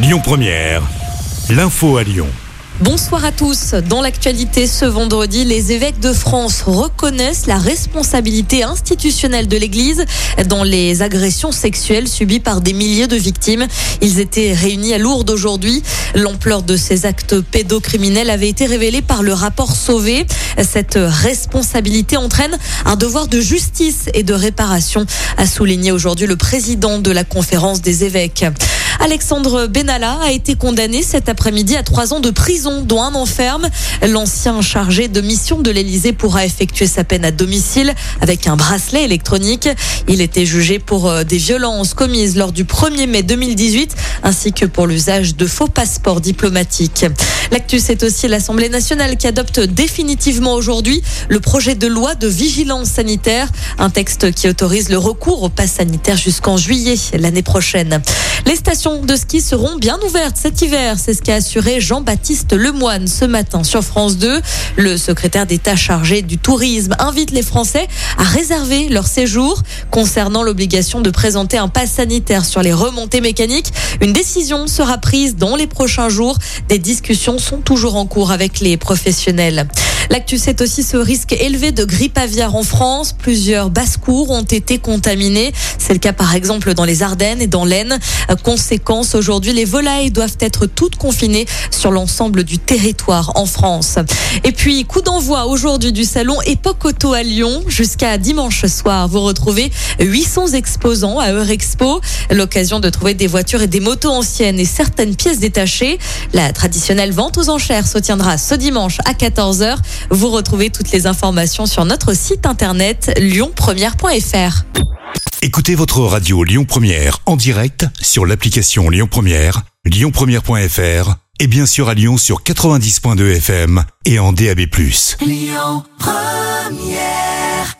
Lyon Première, l'info à Lyon. Bonsoir à tous. Dans l'actualité ce vendredi, les évêques de France reconnaissent la responsabilité institutionnelle de l'Église dans les agressions sexuelles subies par des milliers de victimes. Ils étaient réunis à Lourdes aujourd'hui. L'ampleur de ces actes pédocriminels avait été révélée par le rapport Sauvé. Cette responsabilité entraîne un devoir de justice et de réparation, a souligné aujourd'hui le président de la conférence des évêques. Alexandre Benalla a été condamné cet après-midi à trois ans de prison, dont un enferme. L'ancien chargé de mission de l'Élysée pourra effectuer sa peine à domicile avec un bracelet électronique. Il était jugé pour euh, des violences commises lors du 1er mai 2018 ainsi que pour l'usage de faux passeports diplomatiques. L'actu, c'est aussi l'Assemblée nationale qui adopte définitivement aujourd'hui le projet de loi de vigilance sanitaire, un texte qui autorise le recours au pass sanitaire jusqu'en juillet l'année prochaine. Les stations de ski seront bien ouvertes cet hiver, c'est ce qu'a assuré Jean-Baptiste Lemoine ce matin sur France 2. Le secrétaire d'État chargé du tourisme invite les Français à réserver leur séjour concernant l'obligation de présenter un pass sanitaire sur les remontées mécaniques. Décision sera prise dans les prochains jours. Des discussions sont toujours en cours avec les professionnels. L'actu, c'est aussi ce risque élevé de grippe aviaire en France. Plusieurs basses-cours ont été contaminés. C'est le cas par exemple dans les Ardennes et dans l'Aisne. Conséquence, aujourd'hui, les volailles doivent être toutes confinées sur l'ensemble du territoire en France. Et puis, coup d'envoi aujourd'hui du salon Époque Auto à Lyon. Jusqu'à dimanche soir, vous retrouvez 800 exposants à Eurexpo. L'occasion de trouver des voitures et des motos anciennes et certaines pièces détachées. La traditionnelle vente aux enchères se tiendra ce dimanche à 14h. Vous retrouvez toutes les informations sur notre site internet lyonpremière.fr. Écoutez votre radio Lyon Première en direct sur l'application Lyon Première, lyonpremière.fr et bien sûr à Lyon sur 90.2 FM et en DAB+. Lyon Première